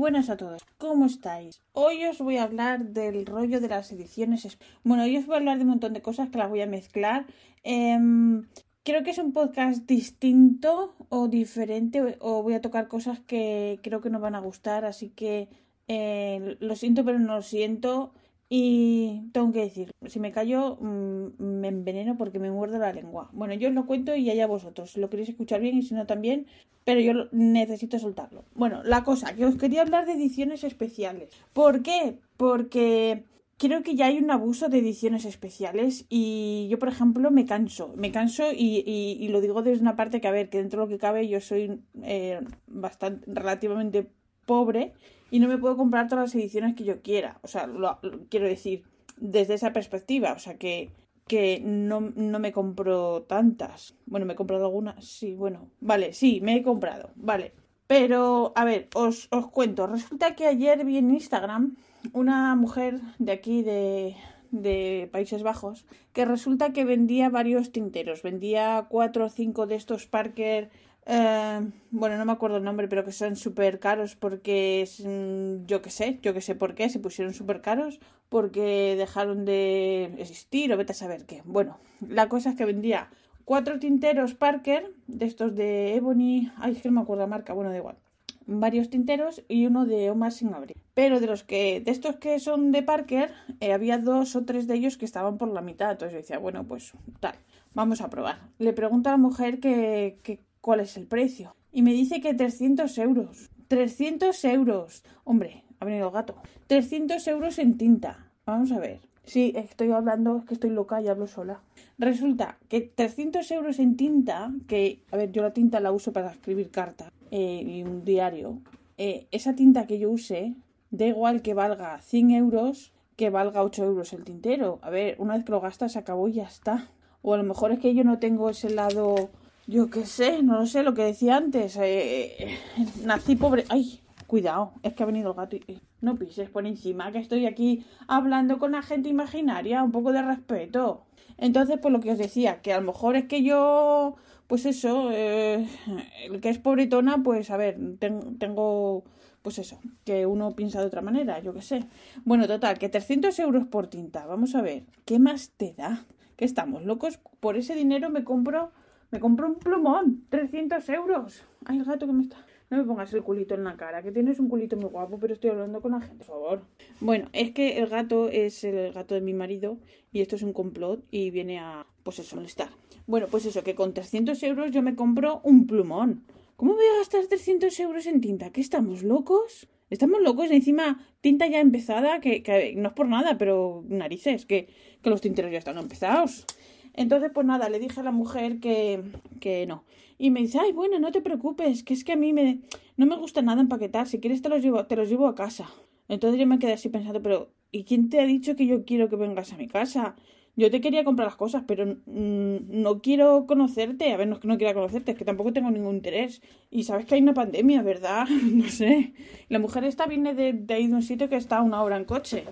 buenas a todos, ¿cómo estáis? Hoy os voy a hablar del rollo de las ediciones. Bueno, hoy os voy a hablar de un montón de cosas que las voy a mezclar. Eh, creo que es un podcast distinto o diferente, o voy a tocar cosas que creo que no van a gustar, así que eh, lo siento, pero no lo siento. Y tengo que decir, si me callo, mmm, me enveneno porque me muerdo la lengua. Bueno, yo os lo cuento y allá vosotros. Si lo queréis escuchar bien y si no también, pero yo necesito soltarlo. Bueno, la cosa, que os quería hablar de ediciones especiales. ¿Por qué? Porque creo que ya hay un abuso de ediciones especiales y yo, por ejemplo, me canso. Me canso y, y, y lo digo desde una parte que, a ver, que dentro de lo que cabe yo soy eh, bastante, relativamente pobre y no me puedo comprar todas las ediciones que yo quiera. O sea, quiero decir, desde esa perspectiva. O sea, que, que no, no, me compro tantas. Bueno, me he comprado algunas. Sí, bueno. Vale, sí, me he comprado. Vale. Pero, a ver, os, os cuento. Resulta que ayer vi en Instagram una mujer de aquí, de, de Países Bajos, que resulta que vendía varios tinteros. Vendía cuatro o cinco de estos Parker eh, bueno, no me acuerdo el nombre, pero que son súper caros porque mm, yo qué sé, yo qué sé por qué, se pusieron súper caros porque dejaron de existir o vete a saber qué. Bueno, la cosa es que vendía cuatro tinteros Parker, de estos de Ebony, ay, es que no me acuerdo la marca, bueno, da igual. Varios tinteros y uno de Omar sin abrir. Pero de los que, de estos que son de Parker, eh, había dos o tres de ellos que estaban por la mitad. Entonces yo decía, bueno, pues tal, vamos a probar. Le pregunto a la mujer que, que cuál es el precio. Y me dice que 300 euros. 300 euros. Hombre, ha venido el gato. 300 euros en tinta. Vamos a ver. Sí, estoy hablando, es que estoy loca y hablo sola. Resulta que 300 euros en tinta, que, a ver, yo la tinta la uso para escribir cartas eh, y un diario. Eh, esa tinta que yo use, da igual que valga 100 euros que valga 8 euros el tintero. A ver, una vez que lo gastas, se acabó y ya está. O a lo mejor es que yo no tengo ese lado yo qué sé, no lo sé, lo que decía antes. Eh, nací pobre. ¡Ay! Cuidado, es que ha venido el gato y. No pises por encima, que estoy aquí hablando con la gente imaginaria, un poco de respeto. Entonces, pues lo que os decía, que a lo mejor es que yo. Pues eso, eh, el que es pobretona, pues a ver, ten, tengo. Pues eso, que uno piensa de otra manera, yo qué sé. Bueno, total, que 300 euros por tinta, vamos a ver, ¿qué más te da? Que estamos locos, por ese dinero me compro me compró un plumón, 300 euros. Ay, el gato que me está... No me pongas el culito en la cara, que tienes un culito muy guapo, pero estoy hablando con la gente, por favor. Bueno, es que el gato es el gato de mi marido y esto es un complot y viene a, pues eso, molestar. Bueno, pues eso, que con 300 euros yo me compro un plumón. ¿Cómo voy a gastar 300 euros en tinta? ¿Qué estamos locos? Estamos locos, encima tinta ya empezada, que, que no es por nada, pero narices, que, que los tinteros ya están empezados. Entonces, pues nada, le dije a la mujer que, que no. Y me dice, ay, bueno, no te preocupes, que es que a mí me, no me gusta nada empaquetar, si quieres te los llevo, te los llevo a casa. Entonces yo me quedé así pensando, pero ¿y quién te ha dicho que yo quiero que vengas a mi casa? Yo te quería comprar las cosas, pero mmm, no quiero conocerte. A ver, no es que no quiera conocerte, es que tampoco tengo ningún interés. Y sabes que hay una pandemia, ¿verdad? no sé. La mujer esta viene de, de ahí de un sitio que está a una hora en coche.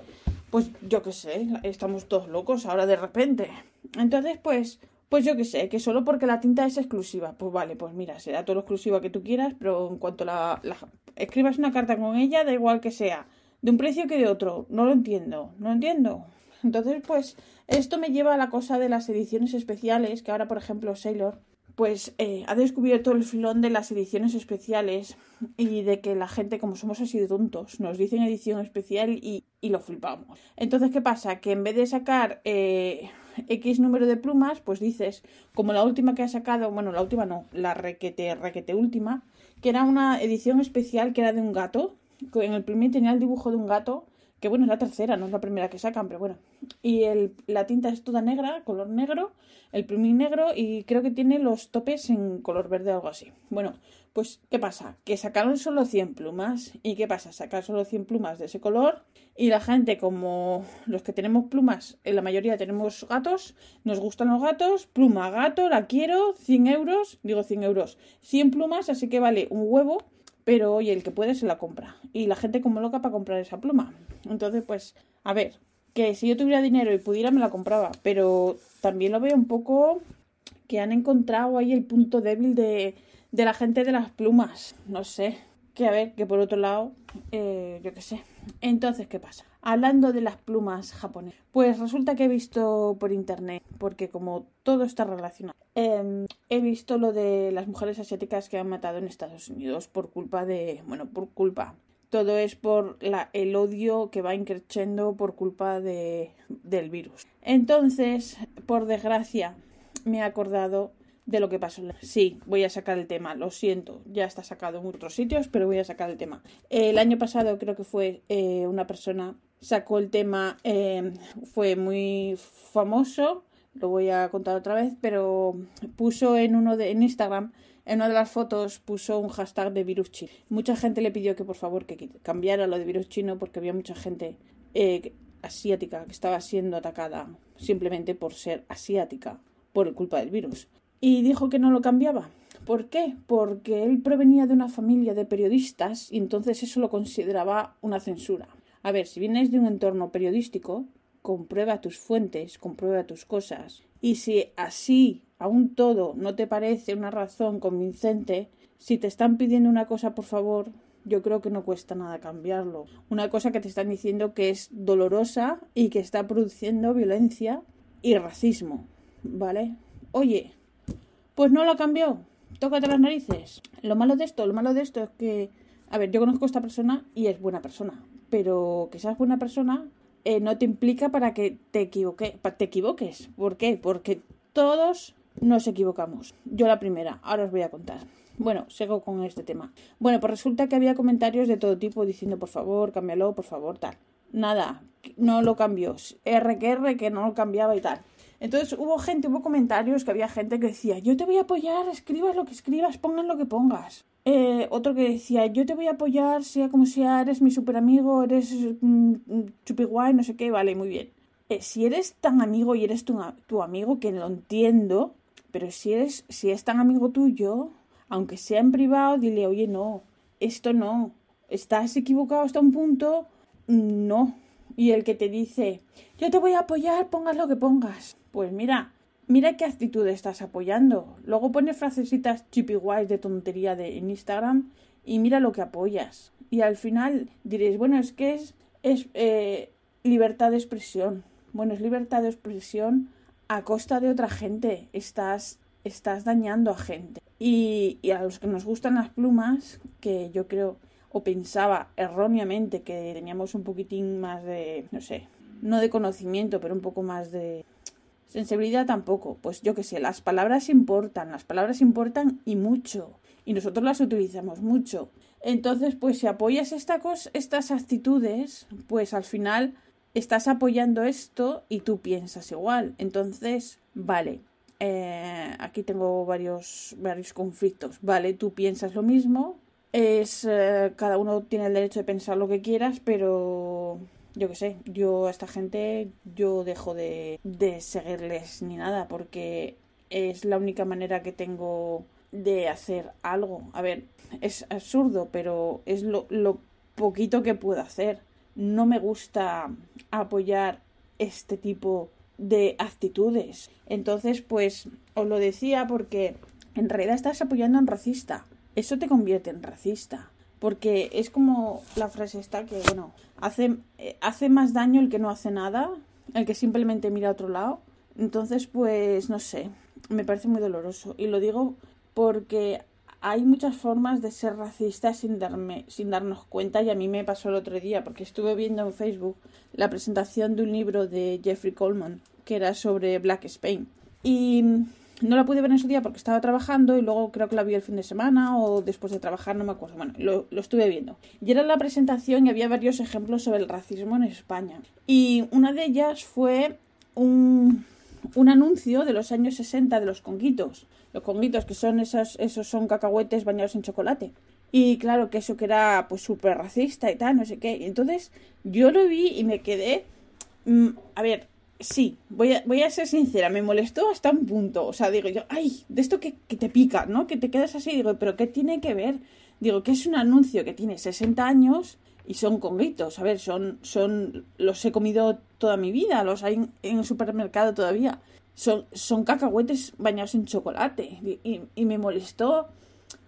Pues yo qué sé, estamos todos locos ahora de repente. Entonces, pues, pues yo qué sé, que solo porque la tinta es exclusiva. Pues vale, pues mira, será todo lo exclusiva que tú quieras, pero en cuanto la, la escribas una carta con ella, da igual que sea, de un precio que de otro. No lo entiendo, no lo entiendo. Entonces, pues, esto me lleva a la cosa de las ediciones especiales, que ahora, por ejemplo, Sailor, pues eh, ha descubierto el filón de las ediciones especiales y de que la gente, como somos así de tontos, nos dicen edición especial y, y lo flipamos. Entonces, ¿qué pasa? Que en vez de sacar eh, X número de plumas, pues dices, como la última que ha sacado, bueno, la última no, la requete, requete última, que era una edición especial que era de un gato, en el primer tenía el dibujo de un gato que bueno, es la tercera, no es la primera que sacan, pero bueno. Y el, la tinta es toda negra, color negro, el plumín negro y creo que tiene los topes en color verde o algo así. Bueno, pues ¿qué pasa? Que sacaron solo 100 plumas. ¿Y qué pasa? Sacar solo 100 plumas de ese color y la gente, como los que tenemos plumas, en la mayoría tenemos gatos, nos gustan los gatos, pluma gato, la quiero, 100 euros, digo 100 euros, 100 plumas, así que vale un huevo pero oye, el que puede se la compra. Y la gente como loca para comprar esa pluma. Entonces, pues, a ver, que si yo tuviera dinero y pudiera me la compraba, pero también lo veo un poco que han encontrado ahí el punto débil de, de la gente de las plumas. No sé, que a ver, que por otro lado, eh, yo qué sé. Entonces, ¿qué pasa? Hablando de las plumas japonesas, pues resulta que he visto por internet, porque como todo está relacionado, em, he visto lo de las mujeres asiáticas que han matado en Estados Unidos por culpa de, bueno, por culpa. Todo es por el odio que va increciendo por culpa de, del virus. Entonces, por desgracia, me he acordado de lo que pasó. Sí, voy a sacar el tema, lo siento, ya está sacado en otros sitios, pero voy a sacar el tema. El año pasado creo que fue eh, una persona, sacó el tema, eh, fue muy famoso, lo voy a contar otra vez, pero puso en uno de en Instagram, en una de las fotos puso un hashtag de virus chino. Mucha gente le pidió que por favor que cambiara lo de virus chino porque había mucha gente eh, asiática que estaba siendo atacada simplemente por ser asiática por culpa del virus y dijo que no lo cambiaba. ¿Por qué? Porque él provenía de una familia de periodistas y entonces eso lo consideraba una censura. A ver, si vienes de un entorno periodístico, comprueba tus fuentes, comprueba tus cosas. Y si así, aún todo, no te parece una razón convincente, si te están pidiendo una cosa, por favor, yo creo que no cuesta nada cambiarlo. Una cosa que te están diciendo que es dolorosa y que está produciendo violencia y racismo. ¿Vale? Oye, pues no lo cambió. Tócate las narices. Lo malo de esto, lo malo de esto es que, a ver, yo conozco a esta persona y es buena persona, pero que seas buena persona eh, no te implica para que te, equivoque, te equivoques. ¿Por qué? Porque todos nos equivocamos. Yo la primera, ahora os voy a contar. Bueno, sigo con este tema. Bueno, pues resulta que había comentarios de todo tipo diciendo, por favor, cámbialo, por favor, tal. Nada, no lo cambió. R que R que no lo cambiaba y tal. Entonces hubo gente, hubo comentarios que había gente que decía, yo te voy a apoyar, escribas lo que escribas, pongan lo que pongas. Eh, otro que decía, yo te voy a apoyar, sea como sea, eres mi super amigo, eres mm, chupi guay, no sé qué, vale, muy bien. Eh, si eres tan amigo y eres tu, tu amigo, que lo entiendo, pero si eres, si es tan amigo tuyo, aunque sea en privado, dile, oye, no, esto no, estás equivocado hasta un punto, no. Y el que te dice, yo te voy a apoyar, pongas lo que pongas pues mira, mira qué actitud estás apoyando. Luego pones frasecitas guays de tontería de, en Instagram y mira lo que apoyas. Y al final diréis, bueno, es que es, es eh, libertad de expresión. Bueno, es libertad de expresión a costa de otra gente. Estás, estás dañando a gente. Y, y a los que nos gustan las plumas, que yo creo o pensaba erróneamente que teníamos un poquitín más de, no sé, no de conocimiento, pero un poco más de, Sensibilidad tampoco. Pues yo qué sé, las palabras importan, las palabras importan y mucho. Y nosotros las utilizamos mucho. Entonces, pues si apoyas esta estas actitudes, pues al final estás apoyando esto y tú piensas igual. Entonces, vale, eh, aquí tengo varios, varios conflictos. Vale, tú piensas lo mismo. Es eh, cada uno tiene el derecho de pensar lo que quieras, pero yo qué sé, yo a esta gente yo dejo de, de seguirles ni nada porque es la única manera que tengo de hacer algo. A ver, es absurdo, pero es lo, lo poquito que puedo hacer. No me gusta apoyar este tipo de actitudes. Entonces, pues os lo decía porque en realidad estás apoyando a un racista. Eso te convierte en racista. Porque es como la frase esta que, bueno, hace, eh, hace más daño el que no hace nada, el que simplemente mira a otro lado. Entonces, pues, no sé, me parece muy doloroso. Y lo digo porque hay muchas formas de ser racista sin, darme, sin darnos cuenta y a mí me pasó el otro día porque estuve viendo en Facebook la presentación de un libro de Jeffrey Coleman que era sobre Black Spain. Y no la pude ver en su día porque estaba trabajando y luego creo que la vi el fin de semana o después de trabajar, no me acuerdo. Bueno, lo, estuve viendo. Y era la presentación y había varios ejemplos sobre el racismo en España. Y una de ellas fue un, un anuncio de los años 60 de los conguitos. Los conguitos, que son esos, esos son cacahuetes bañados en chocolate. Y claro que eso que era pues súper racista y tal, no sé qué. Entonces yo lo vi y me quedé... Mm, a ver, sí, voy a, voy a ser sincera, me molestó hasta un punto. O sea, digo yo, ay, de esto que, que te pica, ¿no? Que te quedas así, digo, pero ¿qué tiene que ver? Digo, que es un anuncio que tiene 60 años y son conguitos. A ver, son, son, los he comido toda mi vida, los hay en, el supermercado todavía. Son, son cacahuetes bañados en chocolate. Y, y, me molestó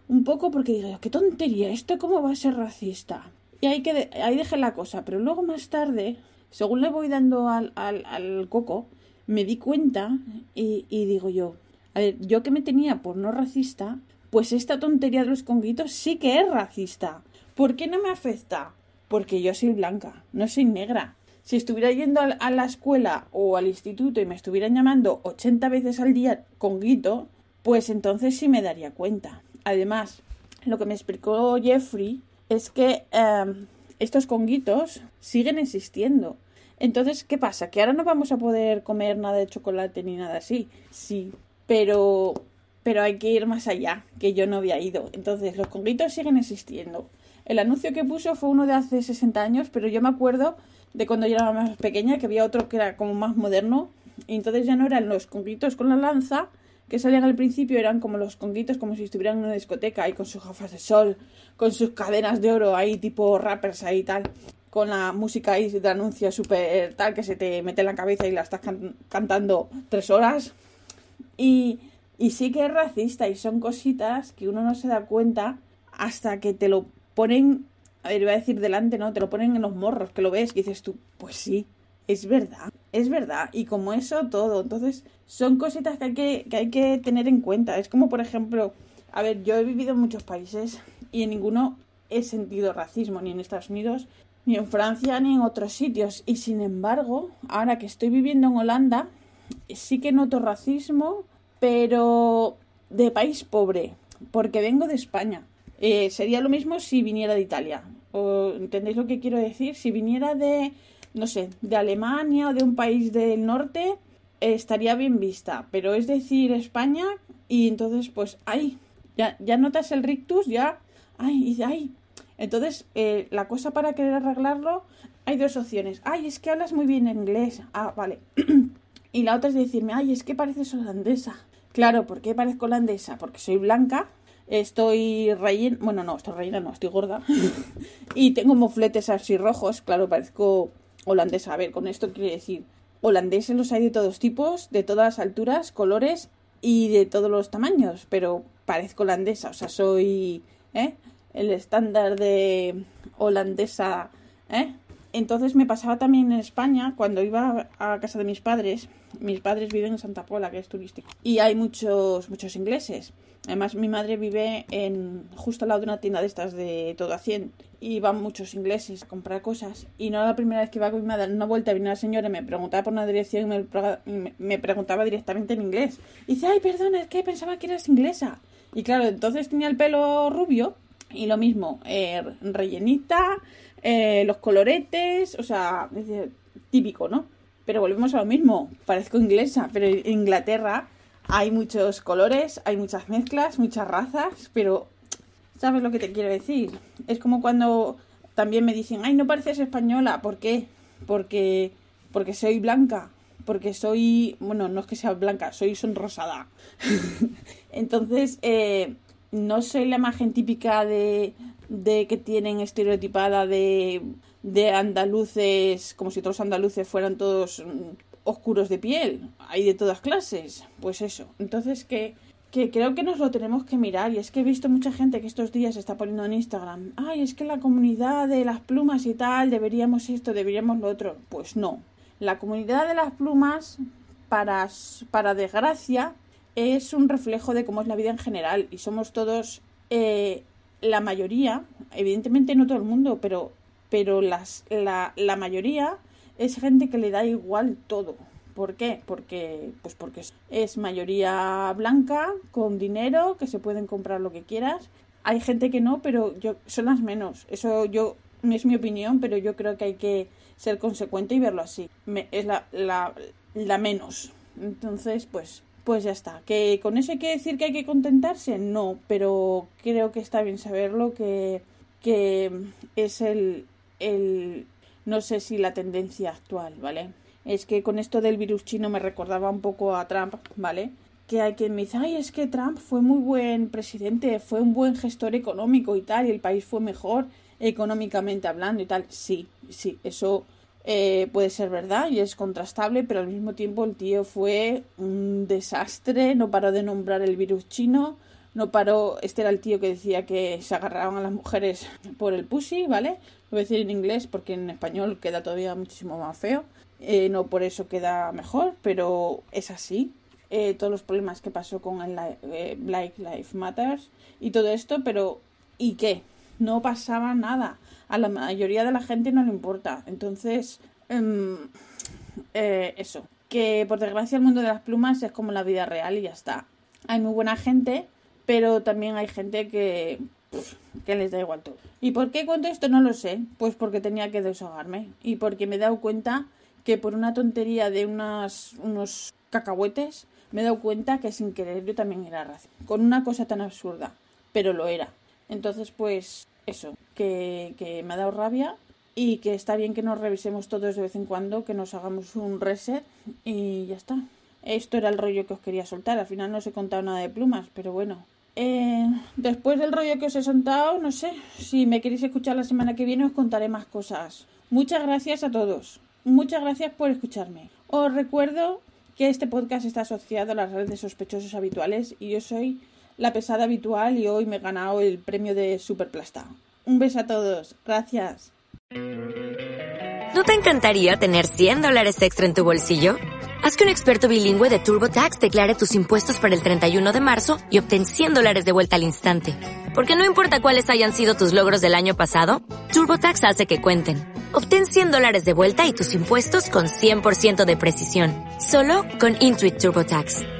un poco porque digo, qué tontería, ¿esto cómo va a ser racista? Y ahí, que ahí dejé la cosa, pero luego más tarde según le voy dando al, al, coco, me di cuenta y, digo yo, a ver, yo que me tenía por no racista, pues esta tontería de los conguitos sí que es racista. ¿Por qué no me afecta? Porque yo soy blanca, no soy negra. Si estuviera yendo a la escuela o al instituto y me estuvieran llamando 80 veces al día conguito, pues entonces sí me daría cuenta. Además, lo que me explicó Jeffrey es que em, estos conguitos siguen existiendo. Entonces, ¿qué pasa? ¿Que ahora no vamos a poder comer nada de chocolate ni nada así? Sí, pero pero hay que ir más allá, que yo no había ido. Entonces, los conguitos siguen existiendo. El anuncio que puso fue uno de hace 60 años, pero yo me acuerdo de cuando yo era más pequeña, que había otro que era como más moderno, y entonces ya no eran los conguitos con la lanza, que salían al principio eran como los conguitos, como si estuvieran en una discoteca ahí con sus gafas de sol, con sus cadenas de oro ahí, tipo rappers ahí tal, con la música ahí de anuncio súper tal que se te mete en la cabeza y la estás cantando tres horas. Y, y sí que es racista y son cositas que uno no se da cuenta hasta que te lo ponen, a ver, iba a decir delante, ¿no? Te lo ponen en los morros, que lo ves, y dices tú, pues sí, es verdad, es verdad. Y como eso, todo. Entonces, son cositas que hay que, que hay que tener en cuenta. Es como, por ejemplo, a ver, yo he vivido en muchos países y en ninguno he sentido racismo, ni en Estados Unidos, ni en Francia, ni en otros sitios. Y sin embargo, ahora que estoy viviendo en Holanda, sí que noto racismo, pero de país pobre, porque vengo de España. Eh, sería lo mismo si viniera de Italia. ¿O, ¿Entendéis lo que quiero decir? Si viniera de no sé, de Alemania o de un país del norte, estaría bien vista. Pero es decir, España, y entonces, pues, ay, ya, ya notas el rictus, ya, ay, ay. Entonces, eh, la cosa para querer arreglarlo, hay dos opciones. Ay, es que hablas muy bien inglés. Ah, vale. y la otra es decirme, ay, es que pareces holandesa. Claro, ¿por qué parezco holandesa? Porque soy blanca, estoy rellena, bueno, no, estoy rellena, no, estoy gorda. y tengo mofletes así rojos, claro, parezco holandesa. A ver, con esto quiere decir, holandeses los hay de todos tipos, de todas alturas, colores y de todos los tamaños, pero parezco holandesa, o sea, soy ¿eh? el estándar de holandesa, ¿eh? Entonces me pasaba también en España, cuando iba a casa de mis padres, mis padres viven en Santa Pola, que es turístico, y hay muchos, muchos ingleses. Además, mi madre vive en justo al lado de una tienda de estas de todo a 100 y van muchos ingleses a comprar cosas. Y no la primera vez que iba con mi madre en una vuelta, vino la señora y me preguntaba por una dirección y me, me, preguntaba directamente en inglés. Y dice, ay, perdona, es que pensaba que eras inglesa. Y claro, entonces tenía el pelo rubio y lo mismo, eh, rellenita, eh, los coloretes, o sea, típico, ¿no? Pero volvemos a lo mismo, parezco inglesa, pero en Inglaterra hay muchos colores, hay muchas mezclas, muchas razas, pero ¿sabes lo que te quiero decir? Es como cuando también me dicen, ay, no pareces española, ¿por qué? Porque, porque soy blanca, porque soy, bueno, no es que sea blanca, soy sonrosada. Entonces, eh, no soy la imagen típica de, de que tienen estereotipada de, de andaluces, como si todos los andaluces fueran todos oscuros de piel, hay de todas clases, pues eso. Entonces que, que creo que nos lo tenemos que mirar y es que he visto mucha gente que estos días está poniendo en Instagram, ay, es que la comunidad de las plumas y tal, deberíamos esto, deberíamos lo otro. Pues no, la comunidad de las plumas, para, para desgracia, es un reflejo de cómo es la vida en general y somos todos eh, la mayoría, evidentemente no todo el mundo, pero, pero las, la, la mayoría es gente que le da igual todo, ¿Por qué? Porque, pues porque es mayoría blanca, con dinero, que se pueden comprar lo que quieras. Hay gente que no, pero yo son las menos. Eso yo es mi opinión, pero yo creo que hay que ser consecuente y verlo así. es la, la, la menos. Entonces, pues, pues ya está. ¿Que con eso hay que decir que hay que contentarse? No, pero creo que está bien saberlo, que, que es el, el, no sé si la tendencia actual, ¿vale? Es que con esto del virus chino me recordaba un poco a Trump, ¿vale? Que hay quien me dice, ay, es que Trump fue muy buen presidente, fue un buen gestor económico y tal, y el país fue mejor económicamente hablando y tal. Sí, sí, eso eh, puede ser verdad y es contrastable, pero al mismo tiempo el tío fue un desastre, no paró de nombrar el virus chino, no paró, este era el tío que decía que se agarraban a las mujeres por el pussy, ¿vale? Lo voy a decir en inglés porque en español queda todavía muchísimo más feo, eh, no por eso queda mejor, pero es así. Eh, todos los problemas que pasó con el Black Lives Matters y todo esto, pero ¿y qué? No pasaba nada a la mayoría de la gente no le importa. Entonces, em, eh, eso. Que por desgracia el mundo de las plumas es como la vida real y ya está. Hay muy buena gente, pero también hay gente que, que les da igual todo. ¿Y por qué cuento esto? No lo sé. Pues porque tenía que desahogarme. Y porque me he dado cuenta que por una tontería de unas, unos cacahuetes, me he dado cuenta que sin querer yo también era racista. Con una cosa tan absurda. Pero lo era. Entonces, pues, eso, que, que me ha dado rabia y que está bien que nos revisemos todos de vez en cuando, que nos hagamos un reset y ya está. Esto era el rollo que os quería soltar. Al final no os he contado nada de plumas, pero bueno. Eh, después del rollo que os he soltado, no sé, si me queréis escuchar la semana que viene os contaré más cosas. Muchas gracias a todos. Muchas gracias por escucharme. Os recuerdo que este podcast está asociado a las redes de sospechosos habituales y yo soy la pesada habitual y hoy me he ganado el premio de Superplasta. Un beso a todos. Gracias. ¿No te encantaría tener 100 dólares extra en tu bolsillo? Haz que un experto bilingüe de TurboTax declare tus impuestos para el 31 de marzo y obtén 100 dólares de vuelta al instante. Porque no importa cuáles hayan sido tus logros del año pasado, TurboTax hace que cuenten. Obtén 100 dólares de vuelta y tus impuestos con 100% de precisión. Solo con Intuit TurboTax.